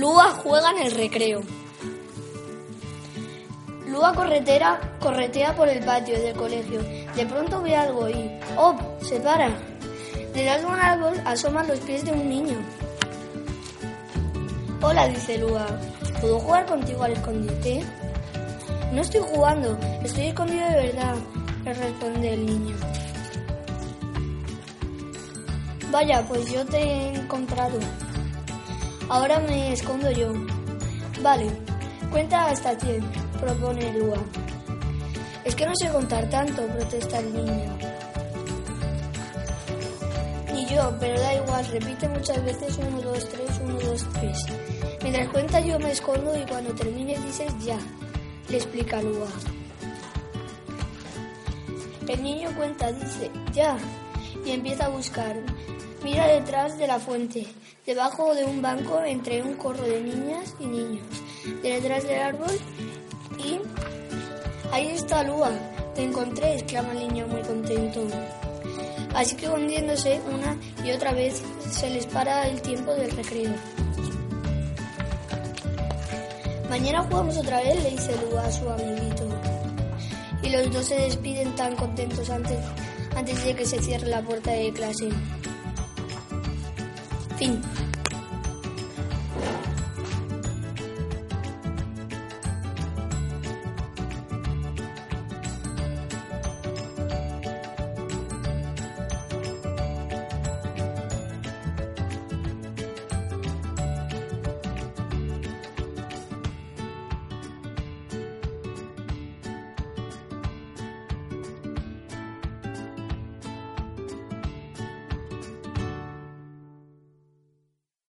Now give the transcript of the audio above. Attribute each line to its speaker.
Speaker 1: Lua juega en el recreo. Lua corretera corretea por el patio del colegio. De pronto ve algo y ¡oh! se para. Detrás de un árbol asoman los pies de un niño. Hola, dice Lua. ¿Puedo jugar contigo al escondite? No estoy jugando, estoy escondido de verdad, le responde el niño. Vaya, pues yo te he encontrado. Ahora me escondo yo. Vale, cuenta hasta 100, propone Lua. Es que no sé contar tanto, protesta el niño. Ni yo, pero da igual, repite muchas veces 1, 2, 3, 1, 2, 3. Mientras cuenta yo me escondo y cuando termines dices ya, le explica Lua. El niño cuenta, dice, ya, y empieza a buscar. Mira detrás de la fuente, debajo de un banco entre un corro de niñas y niños, detrás del árbol y... Ahí está Lua, te encontré, exclama el niño muy contento. Así que hundiéndose una y otra vez se les para el tiempo del recreo. Mañana jugamos otra vez, le dice Lua a su amiguito. Y los dos se despiden tan contentos antes, antes de que se cierre la puerta de clase. Pink.